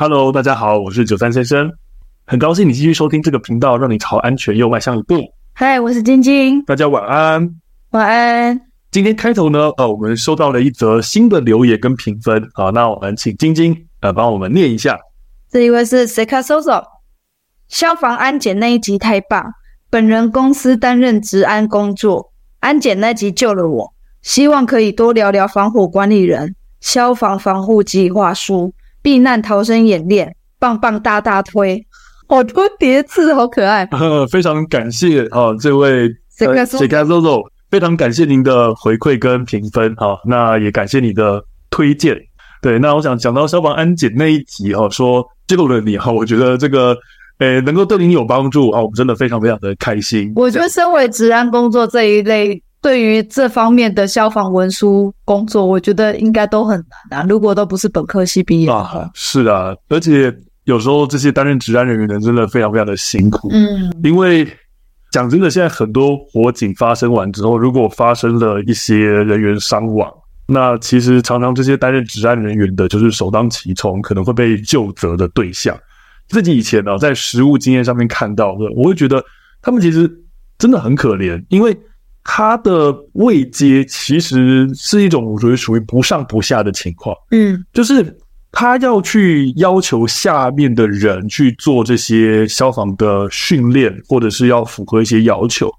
Hello，大家好，我是九三先生，很高兴你继续收听这个频道，让你朝安全又迈向一步。嗨，我是晶晶，大家晚安，晚安。今天开头呢，呃，我们收到了一则新的留言跟评分，好，那我们请晶晶呃帮我们念一下。这一位是 Seka Soso，消防安检那一集太棒，本人公司担任职安工作，安检那集救了我，希望可以多聊聊防火管理人、消防防护计划书、避难逃生演练，棒棒大大推，好多叠字，好可爱。呵 非常感谢啊，这位 Seka Soso，非常感谢您的回馈跟评分哈，那也感谢你的推荐。对，那我想讲到消防安检那一集哈，说。救了你哈，我觉得这个，诶，能够对您有帮助啊，我们真的非常非常的开心。我觉得身为治安工作这一类，对于这方面的消防文书工作，我觉得应该都很难啊。如果都不是本科系毕业啊，是啊，而且有时候这些担任职安人员的人真的非常非常的辛苦。嗯，因为讲真的，现在很多火警发生完之后，如果发生了一些人员伤亡。那其实常常这些担任职安人员的，就是首当其冲，可能会被就责的对象。自己以前呢，在实务经验上面看到的，我会觉得他们其实真的很可怜，因为他的位阶其实是一种我觉得属于不上不下的情况。嗯，就是他要去要求下面的人去做这些消防的训练，或者是要符合一些要求。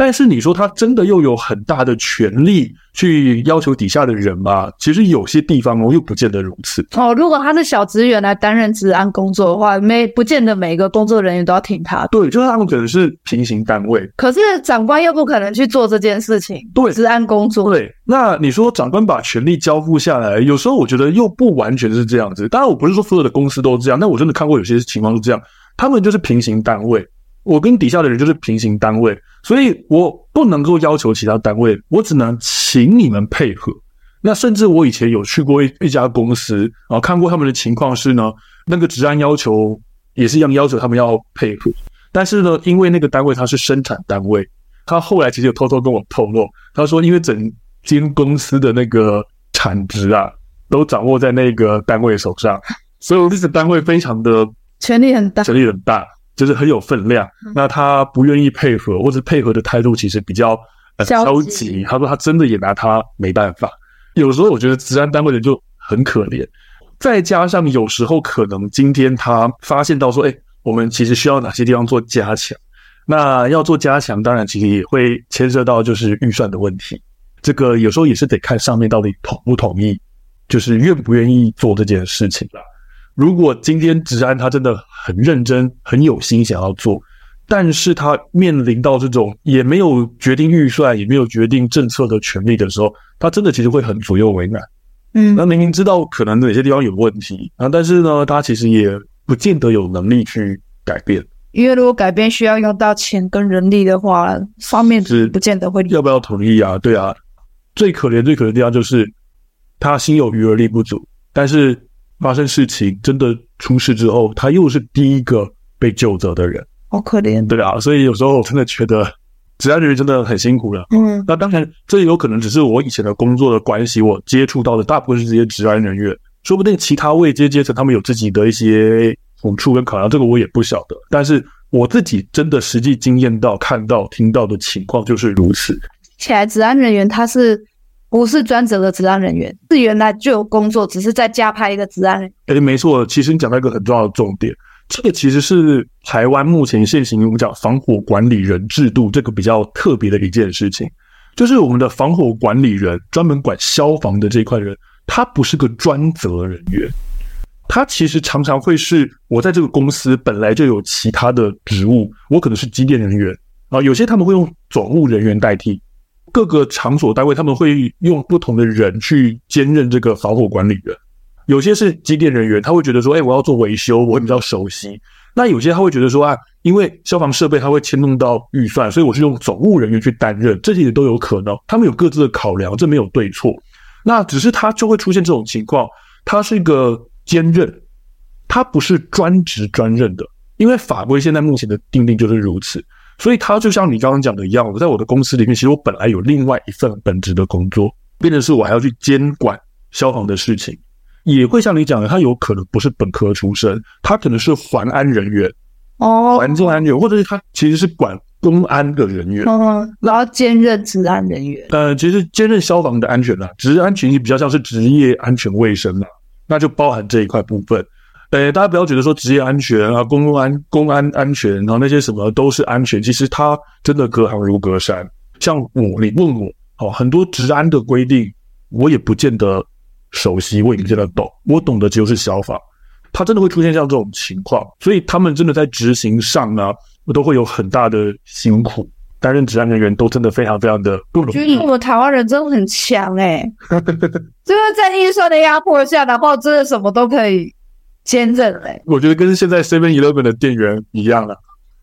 但是你说他真的又有很大的权力去要求底下的人吗？其实有些地方哦，又不见得如此。哦，如果他是小职员来担任治安工作的话，没不见得每一个工作人员都要听他。对，就是他们可能是平行单位，可是长官又不可能去做这件事情。对，治安工作。对，那你说长官把权力交付下来，有时候我觉得又不完全是这样子。当然，我不是说所有的公司都这样，但我真的看过有些情况是这样，他们就是平行单位。我跟底下的人就是平行单位，所以我不能够要求其他单位，我只能请你们配合。那甚至我以前有去过一一家公司啊，看过他们的情况是呢，那个治安要求也是一样，要求他们要配合。但是呢，因为那个单位它是生产单位，他后来其实有偷偷跟我透露，他说因为整间公司的那个产值啊，都掌握在那个单位手上，所以这个单位非常的权力很大，权力很大。就是很有分量，那他不愿意配合，或者配合的态度其实比较呃消极。他说他真的也拿他没办法。有时候我觉得职安单位的人就很可怜，再加上有时候可能今天他发现到说，哎，我们其实需要哪些地方做加强。那要做加强，当然其实也会牵涉到就是预算的问题。这个有时候也是得看上面到底同不同意，就是愿不愿意做这件事情啦。如果今天职安他真的很认真、很有心想要做，但是他面临到这种也没有决定预算、也没有决定政策的权利的时候，他真的其实会很左右为难。嗯，那明明知道可能哪些地方有问题啊，但是呢，他其实也不见得有能力去改变。因为如果改变需要用到钱跟人力的话，方面是不见得会。要不要同意啊？对啊，最可怜、最可怜的地方就是他心有余而力不足，但是。发生事情真的出事之后，他又是第一个被救责的人，好可怜。对啊，所以有时候我真的觉得治安人员真的很辛苦了。嗯，那当然，这有可能只是我以前的工作的关系，我接触到的大部分是这些治安人员，说不定其他位阶阶层他们有自己的一些苦处跟考量，这个我也不晓得。但是我自己真的实际经验到、看到、听到的情况就是如此。起来，治安人员他是。不是专职的职安人员，是原来就有工作，只是再加派一个职安人员。诶，没错，其实你讲到一个很重要的重点，这个其实是台湾目前现行我们讲防火管理人制度这个比较特别的一件事情，就是我们的防火管理人专门管消防的这一块人，他不是个专责人员，他其实常常会是我在这个公司本来就有其他的职务，我可能是机电人员啊，有些他们会用总务人员代替。各个场所单位他们会用不同的人去兼任这个防火管理员，有些是机电人员，他会觉得说，哎，我要做维修，我比较熟悉。那有些他会觉得说，啊，因为消防设备他会牵动到预算，所以我是用总务人员去担任，这些都有可能。他们有各自的考量，这没有对错。那只是他就会出现这种情况，他是一个兼任，他不是专职专任的，因为法规现在目前的定定就是如此。所以他就像你刚刚讲的一样，我在我的公司里面，其实我本来有另外一份本职的工作，变成是我还要去监管消防的事情。也会像你讲的，他有可能不是本科出身，他可能是环安人员哦，环境安全，或者是他其实是管公安的人员，嗯，然后兼任治安人员。呃，其实兼任消防的安全啦，职业安全也比较像是职业安全卫生啦，那就包含这一块部分。呃，大家不要觉得说职业安全啊、公共安、公安安全，然后那些什么都是安全，其实它真的隔行如隔山。像我，你问我，哦，很多治安的规定，我也不见得熟悉，我也不见得懂。我懂的只有是消防，它真的会出现像这种情况，所以他们真的在执行上呢，都会有很大的辛苦。担任治安人员都真的非常非常的不容易。觉得我们台湾人真的很强哎，就是在预算的压迫下，然后真的什么都可以。兼任嘞，我觉得跟现在 Seven Eleven 的店员一样了。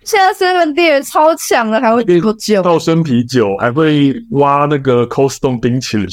现在 Seven 店员超强了，还会喝酒，倒生啤酒，还会挖那个 Cold Stone 冰淇淋。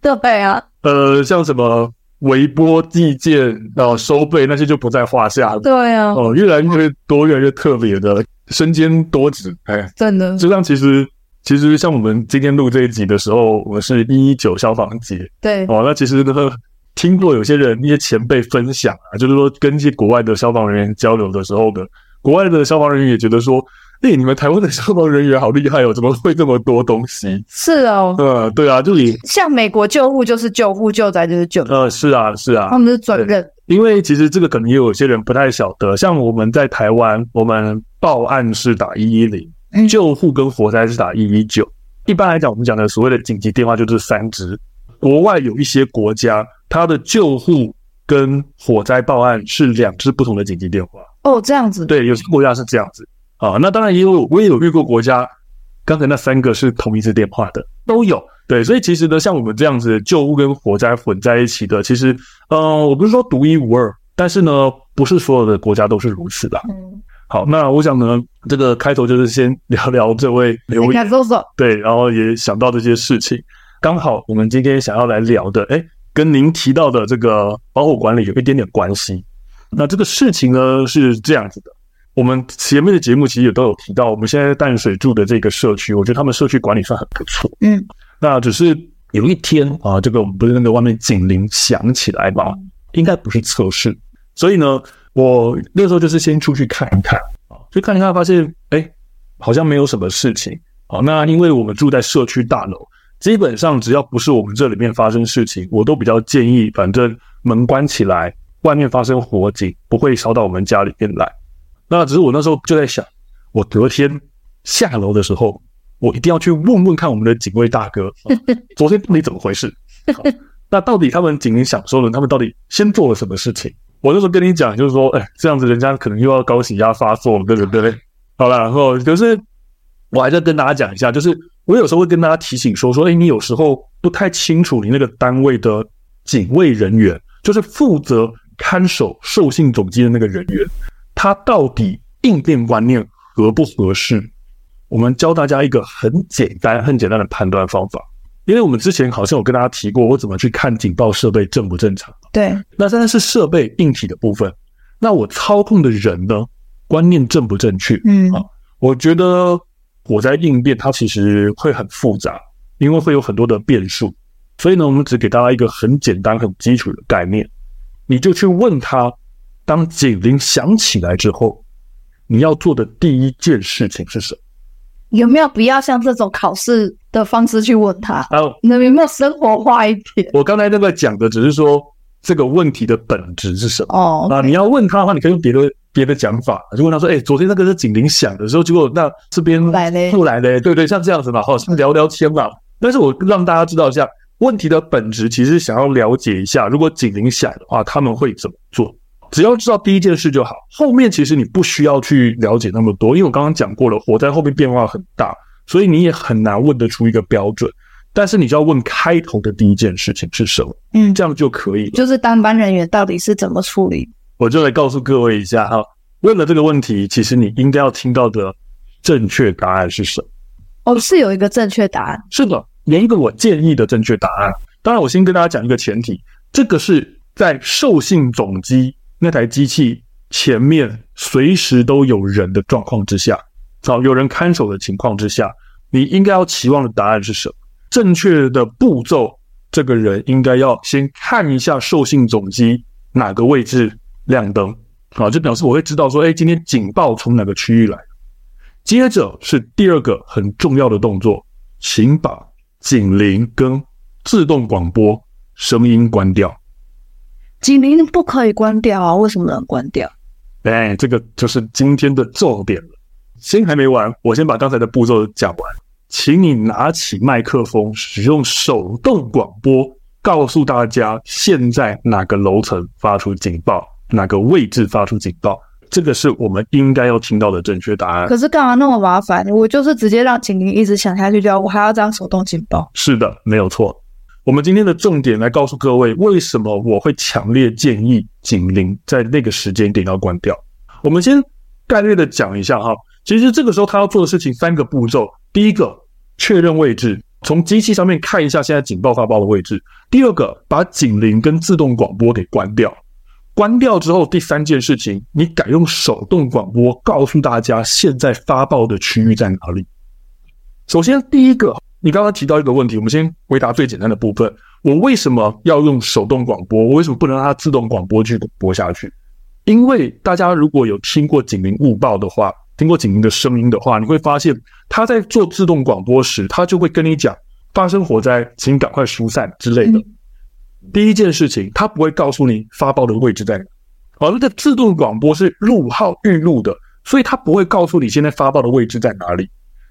对啊，呃，像什么微波计件啊、收费那些就不在话下了。对啊，哦，越来越多，越来越特别的，身兼多职。哎，真的。就像其实，其实像我们今天录这一集的时候，我们是一一九消防节。对。哦，那其实那个。听过有些人、一些前辈分享啊，就是说跟一些国外的消防人员交流的时候呢，国外的消防人员也觉得说，哎，你们台湾的消防人员好厉害哦，怎么会这么多东西？是哦，呃，对啊，就你像美国救护就是救护，救灾就是救灾，呃，是啊，是啊，他们是专任。因为其实这个可能也有些人不太晓得，像我们在台湾，我们报案是打一一零，救护跟火灾是打一一九。一般来讲，我们讲的所谓的紧急电话就是三支。国外有一些国家。它的救护跟火灾报案是两支不同的紧急电话哦，这样子。对，有些国家是这样子啊。那当然也有，我也有遇过国家，刚才那三个是同一支电话的，都有。对，所以其实呢，像我们这样子救护跟火灾混在一起的，其实，呃，我不是说独一无二，但是呢，不是所有的国家都是如此的。嗯。好，那我想呢，这个开头就是先聊聊这位留言，对，然后也想到这些事情，刚好我们今天想要来聊的，哎跟您提到的这个防火管理有一点点关系。那这个事情呢是这样子的，我们前面的节目其实也都有提到，我们现在淡水住的这个社区，我觉得他们社区管理算很不错。嗯，那只是有一天啊，这个我们不是那个外面警铃响起来嘛，应该不是测试，所以呢，我那时候就是先出去看一看啊，去看一看，发现哎，好像没有什么事情。好，那因为我们住在社区大楼。基本上只要不是我们这里面发生事情，我都比较建议，反正门关起来，外面发生火警不会烧到我们家里面来。那只是我那时候就在想，我隔天下楼的时候，我一定要去问问看我们的警卫大哥，昨天到底怎么回事？那到底他们警铃响说了，他们到底先做了什么事情？我那时候跟你讲，就是说，哎，这样子人家可能又要高血压发作了，对不对？好了，然后就是我还在跟大家讲一下，就是。我有时候会跟大家提醒说说，哎，你有时候不太清楚你那个单位的警卫人员，就是负责看守受信总机的那个人员，他到底应变观念合不合适？我们教大家一个很简单、很简单的判断方法，因为我们之前好像有跟大家提过，我怎么去看警报设备正不正常？对，那现在是设备硬体的部分，那我操控的人呢，观念正不正确？嗯，啊，我觉得。火灾应变它其实会很复杂，因为会有很多的变数，所以呢，我们只给大家一个很简单、很基础的概念，你就去问他，当警铃响起来之后，你要做的第一件事情是什么？有没有必要像这种考试的方式去问他？啊，那有没有生活化一点？我刚才那个讲的只是说这个问题的本质是什么哦。那.你要问他的话，你可以用别的。别的讲法，就问他说：“哎、欸，昨天那个是警铃响的时候，结果那这边来嘞，又来嘞，对对，像这样子嘛，好，聊聊天嘛。但是我让大家知道一下问题的本质，其实想要了解一下，如果警铃响的话，他们会怎么做？只要知道第一件事就好，后面其实你不需要去了解那么多，因为我刚刚讲过了，火灾后面变化很大，所以你也很难问得出一个标准。但是你就要问开头的第一件事情是什么，嗯，这样就可以了。就是当班人员到底是怎么处理？”我就来告诉各位一下哈，问了这个问题，其实你应该要听到的正确答案是什么？哦，是有一个正确答案。是的，连一个我建议的正确答案。当然，我先跟大家讲一个前提，这个是在受信总机那台机器前面随时都有人的状况之下，好，有人看守的情况之下，你应该要期望的答案是什么？正确的步骤这个人应该要先看一下受信总机哪个位置亮灯，啊，就表示我会知道说，哎，今天警报从哪个区域来。接着是第二个很重要的动作，请把警铃跟自动广播声音关掉。警铃不可以关掉啊？为什么能关掉？哎，这个就是今天的重点了。先还没完，我先把刚才的步骤讲完。请你拿起麦克风，使用手动广播，告诉大家现在哪个楼层发出警报，哪个位置发出警报。这个是我们应该要听到的正确答案。可是干嘛那么麻烦？我就是直接让警铃一直响下去就好，我还要这样手动警报。是的，没有错。我们今天的重点来告诉各位，为什么我会强烈建议警铃在那个时间点要关掉。我们先概略的讲一下哈。其实这个时候他要做的事情三个步骤：第一个，确认位置，从机器上面看一下现在警报发报的位置；第二个，把警铃跟自动广播给关掉。关掉之后，第三件事情，你改用手动广播告诉大家现在发报的区域在哪里。首先，第一个，你刚刚提到一个问题，我们先回答最简单的部分：我为什么要用手动广播？我为什么不能让它自动广播去播下去？因为大家如果有听过警铃误报的话。听过警铃的声音的话，你会发现他在做自动广播时，他就会跟你讲发生火灾，请赶快疏散之类的。第一件事情，他不会告诉你发报的位置在哪。而那个自动广播是录号预录的，所以他不会告诉你现在发报的位置在哪里。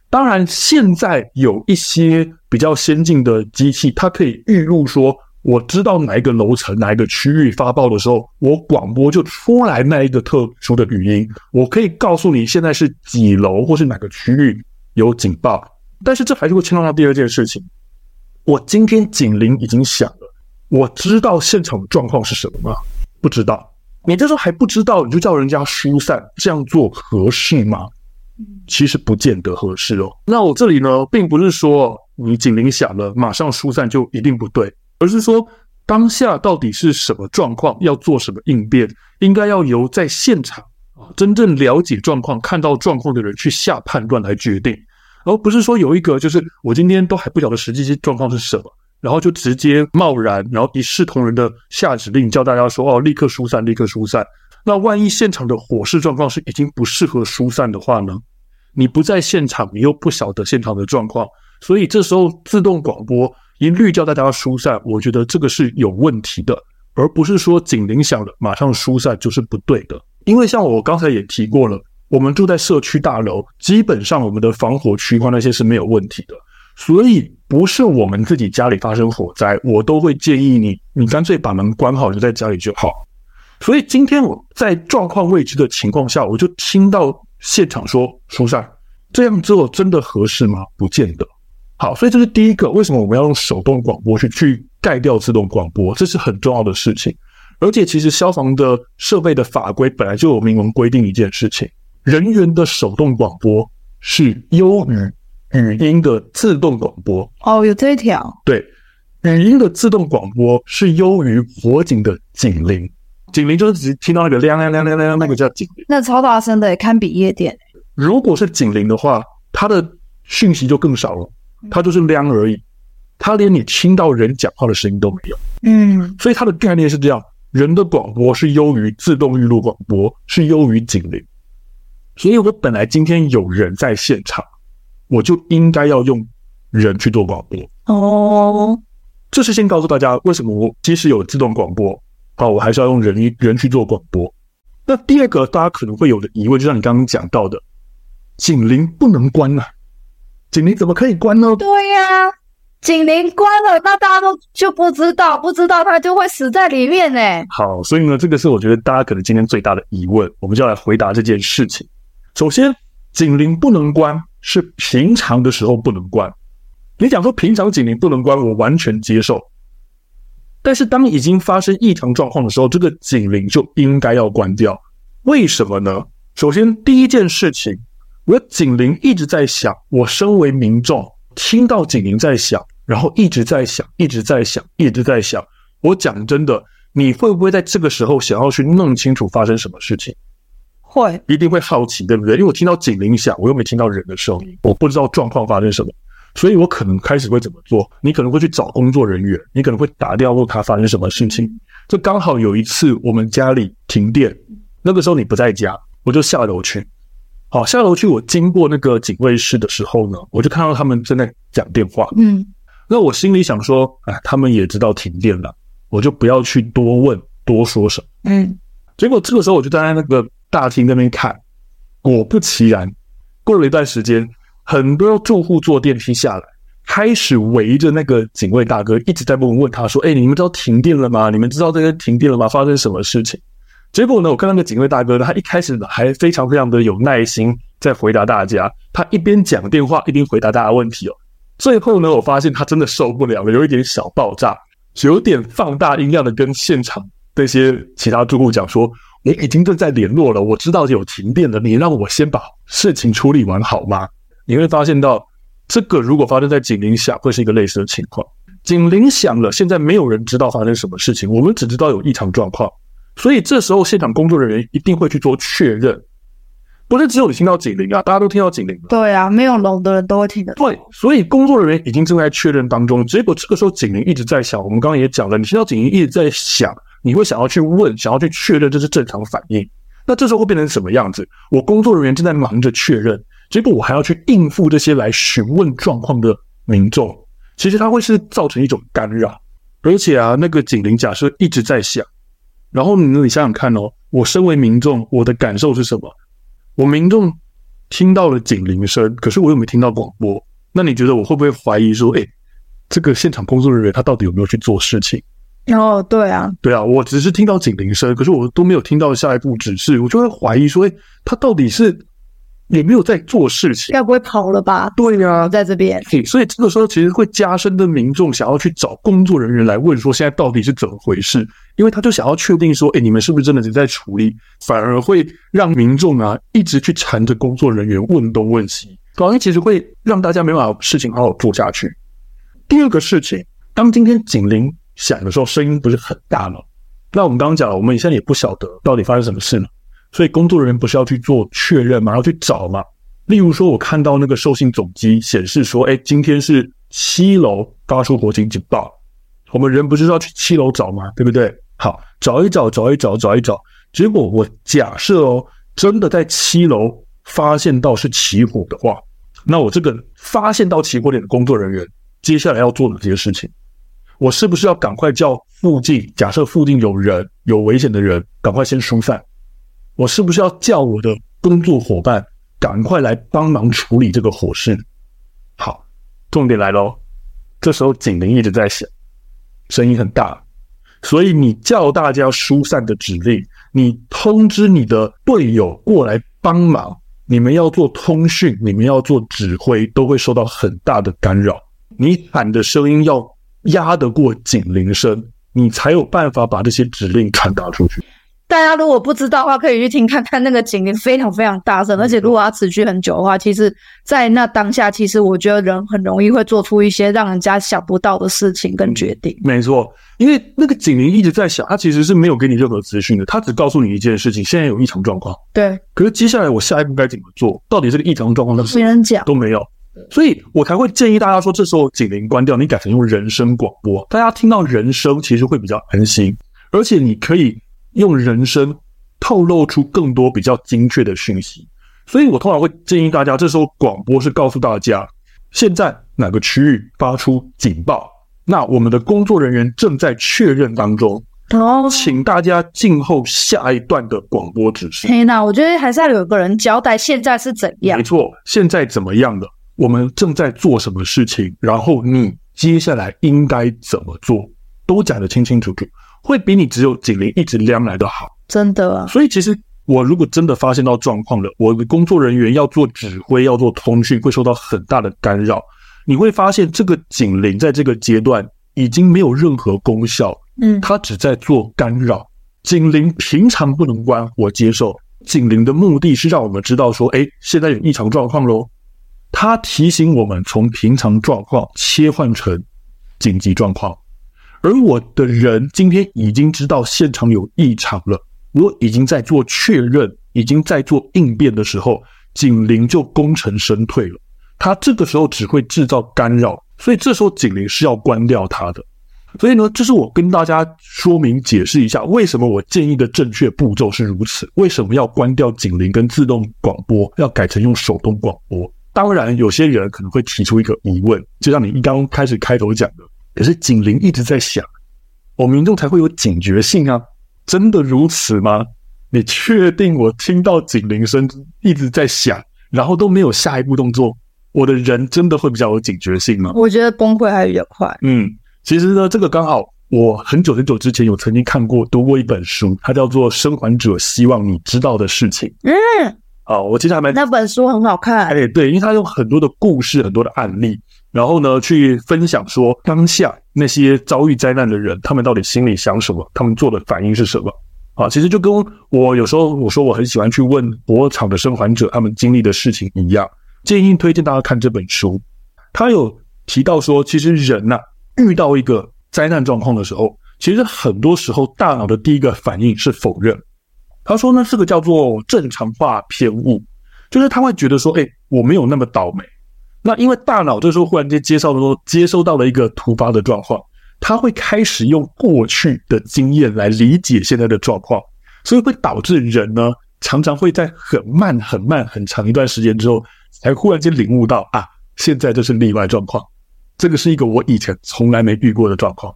当然，现在有一些比较先进的机器，它可以预录说。我知道哪一个楼层、哪一个区域发报的时候，我广播就出来那一个特殊的语音，我可以告诉你现在是几楼或是哪个区域有警报。但是这还是会牵动到第二件事情，我今天警铃已经响了，我知道现场的状况是什么吗？不知道。你这时候还不知道，你就叫人家疏散，这样做合适吗？其实不见得合适哦。那我这里呢，并不是说你警铃响了，马上疏散就一定不对。而是说，当下到底是什么状况，要做什么应变，应该要由在现场啊真正了解状况、看到状况的人去下判断来决定，而不是说有一个就是我今天都还不晓得实际状况是什么，然后就直接贸然，然后一视同仁的下指令，叫大家说哦，立刻疏散，立刻疏散。那万一现场的火势状况是已经不适合疏散的话呢？你不在现场，你又不晓得现场的状况，所以这时候自动广播。一律叫大家疏散，我觉得这个是有问题的，而不是说警铃响了马上疏散就是不对的。因为像我刚才也提过了，我们住在社区大楼，基本上我们的防火区块那些是没有问题的，所以不是我们自己家里发生火灾，我都会建议你，你干脆把门关好，就在家里就好。所以今天我在状况未知的情况下，我就听到现场说疏散，这样做真的合适吗？不见得。好，所以这是第一个，为什么我们要用手动广播去去盖掉自动广播？这是很重要的事情。而且，其实消防的设备的法规本来就有明文规定一件事情：人员的手动广播是优于语音的自动广播。哦，有这一条。对，语音的自动广播是优于火警的警铃。警铃就是只听到那个亮亮亮亮亮，那个叫警铃。那超大声的，堪比夜店。如果是警铃的话，它的讯息就更少了。它就是亮而已，它连你听到人讲话的声音都没有。嗯，所以它的概念是这样：人的广播是优于自动预录广播，是优于警铃。所以我本来今天有人在现场，我就应该要用人去做广播。哦，这是先告诉大家为什么我即使有自动广播，啊，我还是要用人人去做广播。那第二个大家可能会有的疑问，就像你刚刚讲到的，警铃不能关啊。警铃怎么可以关呢？对呀、啊，警铃关了，那大家都就不知道，不知道他就会死在里面呢。好，所以呢，这个是我觉得大家可能今天最大的疑问，我们就要来回答这件事情。首先，警铃不能关是平常的时候不能关。你讲说平常警铃不能关，我完全接受。但是当已经发生异常状况的时候，这个警铃就应该要关掉。为什么呢？首先，第一件事情。我的警铃一直在响，我身为民众听到警铃在响，然后一直在响，一直在响，一直在响。我讲真的，你会不会在这个时候想要去弄清楚发生什么事情？会，一定会好奇，对不对？因为我听到警铃响，我又没听到人的声音，我不知道状况发生什么。所以我可能开始会怎么做？你可能会去找工作人员，你可能会打电话问他发生什么事情。就刚好有一次我们家里停电，那个时候你不在家，我就下楼去。好，下楼去，我经过那个警卫室的时候呢，我就看到他们正在讲电话。嗯，那我心里想说，哎，他们也知道停电了，我就不要去多问多说什么。嗯，结果这个时候我就站在那个大厅那边看，果不其然，过了一段时间，很多住户坐电梯下来，开始围着那个警卫大哥，一直在问问他说：“哎，你们知道停电了吗？你们知道这个停电了吗？发生什么事情？”结果呢，我看那个警卫大哥，他一开始还非常非常的有耐心在回答大家，他一边讲电话一边回答大家问题哦。最后呢，我发现他真的受不了了，有一点小爆炸，有点放大音量的跟现场那些其他住户讲说：“我已经正在联络了，我知道有停电了，你让我先把事情处理完好吗？”你会发现到，这个如果发生在警铃响，会是一个类似的情况。警铃响了，现在没有人知道发生什么事情，我们只知道有异常状况。所以这时候现场工作人员一定会去做确认，不是只有你听到警铃啊，大家都听到警铃了。对啊，没有聋的人都会听得到。对，所以工作人员已经正在确认当中。结果这个时候警铃一直在响，我们刚刚也讲了，你听到警铃一直在响，你会想要去问，想要去确认这是正常反应。那这时候会变成什么样子？我工作人员正在忙着确认，结果我还要去应付这些来询问状况的民众，其实它会是造成一种干扰。而且啊，那个警铃假设一直在响。然后你你想想看哦，我身为民众，我的感受是什么？我民众听到了警铃声，可是我又没听到广播。那你觉得我会不会怀疑说，哎，这个现场工作人员他到底有没有去做事情？哦，对啊，对啊，我只是听到警铃声，可是我都没有听到下一步指示，我就会怀疑说，哎，他到底是？也没有在做事情，该不会跑了吧？对呀、啊，在这边。所以这个时候其实会加深的民众想要去找工作人员来问说，现在到底是怎么回事？因为他就想要确定说，哎，你们是不是真的是在处理？反而会让民众啊一直去缠着工作人员问东问西，反而其实会让大家没办法事情好好做下去。第二个事情，当今天警铃响的时候，声音不是很大吗？那我们刚刚讲了，我们现在也不晓得到底发生什么事呢？所以工作人员不是要去做确认嘛，要去找嘛。例如说，我看到那个受信总机显示说，哎，今天是七楼发出火警警报，我们人不是要去七楼找吗？对不对？好，找一找，找一找，找一找。结果我假设哦，真的在七楼发现到是起火的话，那我这个发现到起火点的工作人员，接下来要做哪些事情？我是不是要赶快叫附近？假设附近有人有危险的人，赶快先疏散。我是不是要叫我的工作伙伴赶快来帮忙处理这个火势？好，重点来喽。这时候警铃一直在响，声音很大，所以你叫大家疏散的指令，你通知你的队友过来帮忙，你们要做通讯，你们要做指挥，都会受到很大的干扰。你喊的声音要压得过警铃声，你才有办法把这些指令传达出去。大家如果不知道的话，可以去听看看那个警铃非常非常大声，而且如果它持续很久的话，其实，在那当下，其实我觉得人很容易会做出一些让人家想不到的事情跟决定。没错，因为那个警铃一直在响，它其实是没有给你任何资讯的，它只告诉你一件事情：现在有异常状况。对。可是接下来我下一步该怎么做？到底这个异常状况，没人讲，都没有。所以我才会建议大家说，这时候警铃关掉，你改成用人声广播，大家听到人声其实会比较安心，而且你可以。用人声透露出更多比较精确的讯息，所以我通常会建议大家，这时候广播是告诉大家，现在哪个区域发出警报，那我们的工作人员正在确认当中，哦，请大家静候下一段的广播指示。天哪，我觉得还是要有个人交代现在是怎样。没错，现在怎么样的？我们正在做什么事情？然后你接下来应该怎么做？都讲得清清楚楚。会比你只有警铃一直亮来的好，真的啊。所以其实我如果真的发现到状况了，我的工作人员要做指挥、要做通讯，会受到很大的干扰。你会发现这个警铃在这个阶段已经没有任何功效，嗯，它只在做干扰。警铃平常不能关，我接受。警铃的目的是让我们知道说，哎，现在有异常状况喽。它提醒我们从平常状况切换成紧急状况。而我的人今天已经知道现场有异常了，我已经在做确认，已经在做应变的时候，警铃就功成身退了。它这个时候只会制造干扰，所以这时候警铃是要关掉它的。所以呢，这是我跟大家说明解释一下，为什么我建议的正确步骤是如此，为什么要关掉警铃跟自动广播，要改成用手动广播。当然，有些人可能会提出一个疑问，就像你一刚开始开头讲的，可是警铃一直在响，我民众才会有警觉性啊，真的如此吗？你确定我听到警铃声一直在响，然后都没有下一步动作，我的人真的会比较有警觉性吗？我觉得崩溃还比较快。嗯，其实呢，这个刚好我很久很久之前有曾经看过读过一本书，它叫做《生还者希望你知道的事情》。嗯，啊，我其实还蛮那本书很好看。哎，对，因为它有很多的故事，很多的案例，然后呢，去分享说当下那些遭遇灾难的人，他们到底心里想什么，他们做的反应是什么。啊，其实就跟我有时候我说我很喜欢去问火场的生还者他们经历的事情一样，建议推荐大家看这本书。他有提到说，其实人呐、啊、遇到一个灾难状况的时候，其实很多时候大脑的第一个反应是否认。他说呢，这个叫做正常化偏误，就是他会觉得说，哎，我没有那么倒霉。那因为大脑这时候忽然间接受的，接收到了一个突发的状况。他会开始用过去的经验来理解现在的状况，所以会导致人呢常常会在很慢、很慢、很长一段时间之后，才忽然间领悟到啊，现在这是例外状况，这个是一个我以前从来没遇过的状况。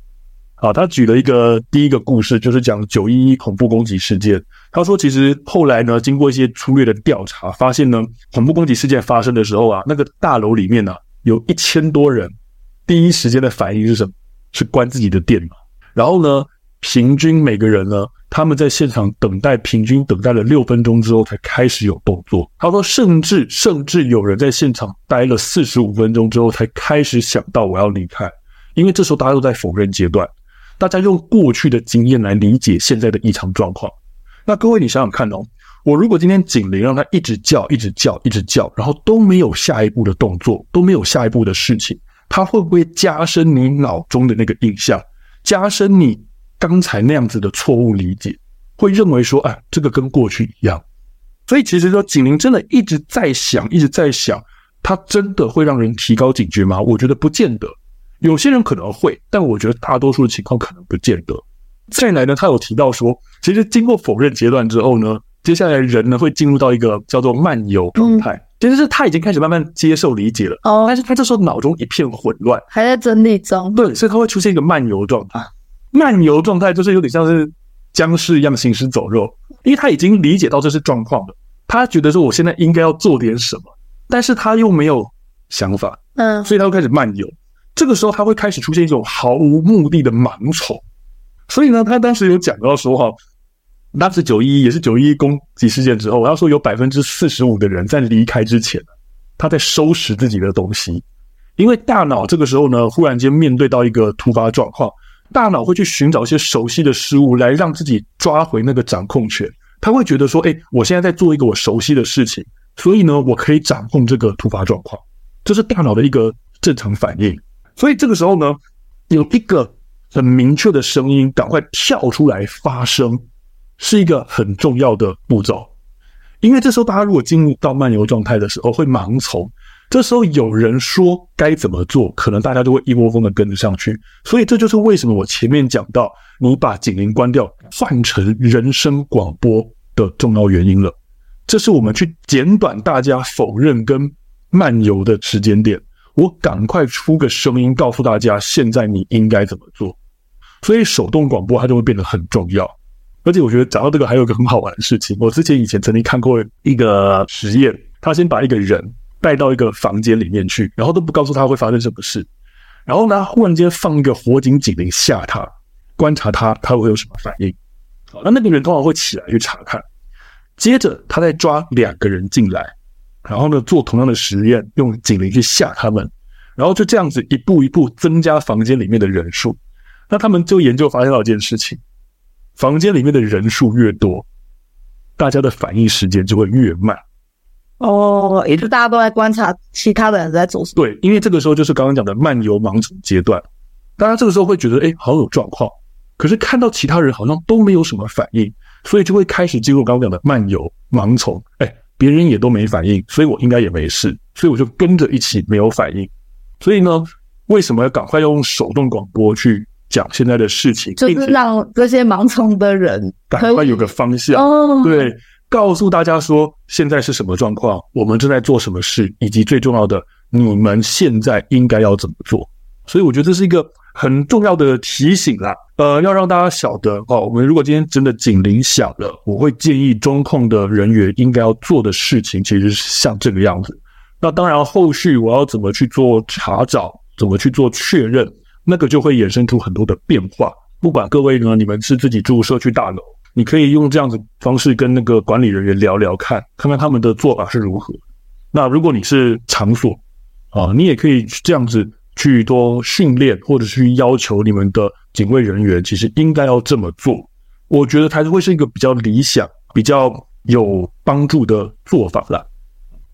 啊，他举了一个第一个故事，就是讲九一一恐怖攻击事件。他说，其实后来呢，经过一些粗略的调查，发现呢，恐怖攻击事件发生的时候啊，那个大楼里面呢，有一千多人，第一时间的反应是什么？是关自己的电脑，然后呢，平均每个人呢，他们在现场等待，平均等待了六分钟之后才开始有动作。他说，甚至甚至有人在现场待了四十五分钟之后才开始想到我要离开，因为这时候大家都在否认阶段，大家用过去的经验来理解现在的异常状况。那各位，你想想看哦，我如果今天警铃让它一直叫，一直叫，一直叫，然后都没有下一步的动作，都没有下一步的事情。它会不会加深你脑中的那个印象，加深你刚才那样子的错误理解？会认为说，哎，这个跟过去一样。所以其实说，警铃真的一直在响，一直在响，它真的会让人提高警觉吗？我觉得不见得。有些人可能会，但我觉得大多数的情况可能不见得。再来呢，他有提到说，其实经过否认阶段之后呢，接下来人呢会进入到一个叫做漫游状态。嗯其实是他已经开始慢慢接受理解了哦，但是他这时候脑中一片混乱，还在整理中。对，所以他会出现一个漫游状态。漫游状态就是有点像是僵尸一样行尸走肉，因为他已经理解到这是状况了。他觉得说我现在应该要做点什么，但是他又没有想法，嗯，所以他又开始漫游。这个时候他会开始出现一种毫无目的的盲从。所以呢，他当时有讲到说哈。当时九一一也是九一一攻击事件之后，我要说有百分之四十五的人在离开之前，他在收拾自己的东西，因为大脑这个时候呢，忽然间面对到一个突发状况，大脑会去寻找一些熟悉的事物来让自己抓回那个掌控权。他会觉得说，哎，我现在在做一个我熟悉的事情，所以呢，我可以掌控这个突发状况，这是大脑的一个正常反应。所以这个时候呢，有一个很明确的声音，赶快跳出来发声。是一个很重要的步骤，因为这时候大家如果进入到漫游状态的时候会盲从，这时候有人说该怎么做，可能大家就会一窝蜂的跟着上去。所以这就是为什么我前面讲到你把警铃关掉，换成人声广播的重要原因了。这是我们去简短大家否认跟漫游的时间点，我赶快出个声音告诉大家现在你应该怎么做。所以手动广播它就会变得很重要。而且我觉得讲到这个还有个很好玩的事情，我之前以前曾经看过一个实验，他先把一个人带到一个房间里面去，然后都不告诉他会发生什么事，然后呢，忽然间放一个火警警铃吓他，观察他他会有什么反应。好，那那个人通常会起来去查看，接着他再抓两个人进来，然后呢做同样的实验，用警铃去吓他们，然后就这样子一步一步增加房间里面的人数。那他们就研究发现到一件事情。房间里面的人数越多，大家的反应时间就会越慢。哦，也就大家都在观察其他的人在做什么。对，因为这个时候就是刚刚讲的漫游盲从阶段，大家这个时候会觉得，哎，好像有状况，可是看到其他人好像都没有什么反应，所以就会开始进入刚刚讲的漫游盲从。哎，别人也都没反应，所以我应该也没事，所以我就跟着一起没有反应。所以呢，为什么要赶快用手动广播去讲现在的事情？就是让这些盲从的人赶快有个方向，哦，对，告诉大家说现在是什么状况，我们正在做什么事，以及最重要的，你们现在应该要怎么做。所以我觉得这是一个很重要的提醒啦，呃，要让大家晓得哦，我们如果今天真的警铃响了，我会建议中控的人员应该要做的事情，其实是像这个样子。那当然，后续我要怎么去做查找，怎么去做确认，那个就会衍生出很多的变化。不管各位呢，你们是自己住社区大楼，你可以用这样子方式跟那个管理人员聊聊看，看看他们的做法是如何。那如果你是场所啊，你也可以这样子。去多训练，或者去要求你们的警卫人员，其实应该要这么做。我觉得才会是一个比较理想、比较有帮助的做法啦。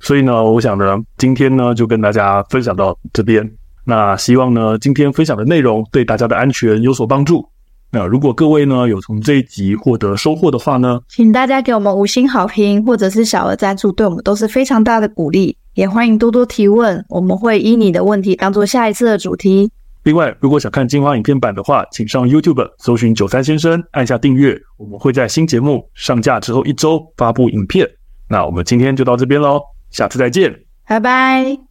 所以呢，我想呢，今天呢就跟大家分享到这边。那希望呢，今天分享的内容对大家的安全有所帮助。那如果各位呢有从这一集获得收获的话呢，请大家给我们五星好评，或者是小额赞助，对我们都是非常大的鼓励。也欢迎多多提问，我们会依你的问题当做下一次的主题。另外，如果想看精华影片版的话，请上 YouTube 搜寻九三先生，按下订阅。我们会在新节目上架之后一周发布影片。那我们今天就到这边喽，下次再见，拜拜。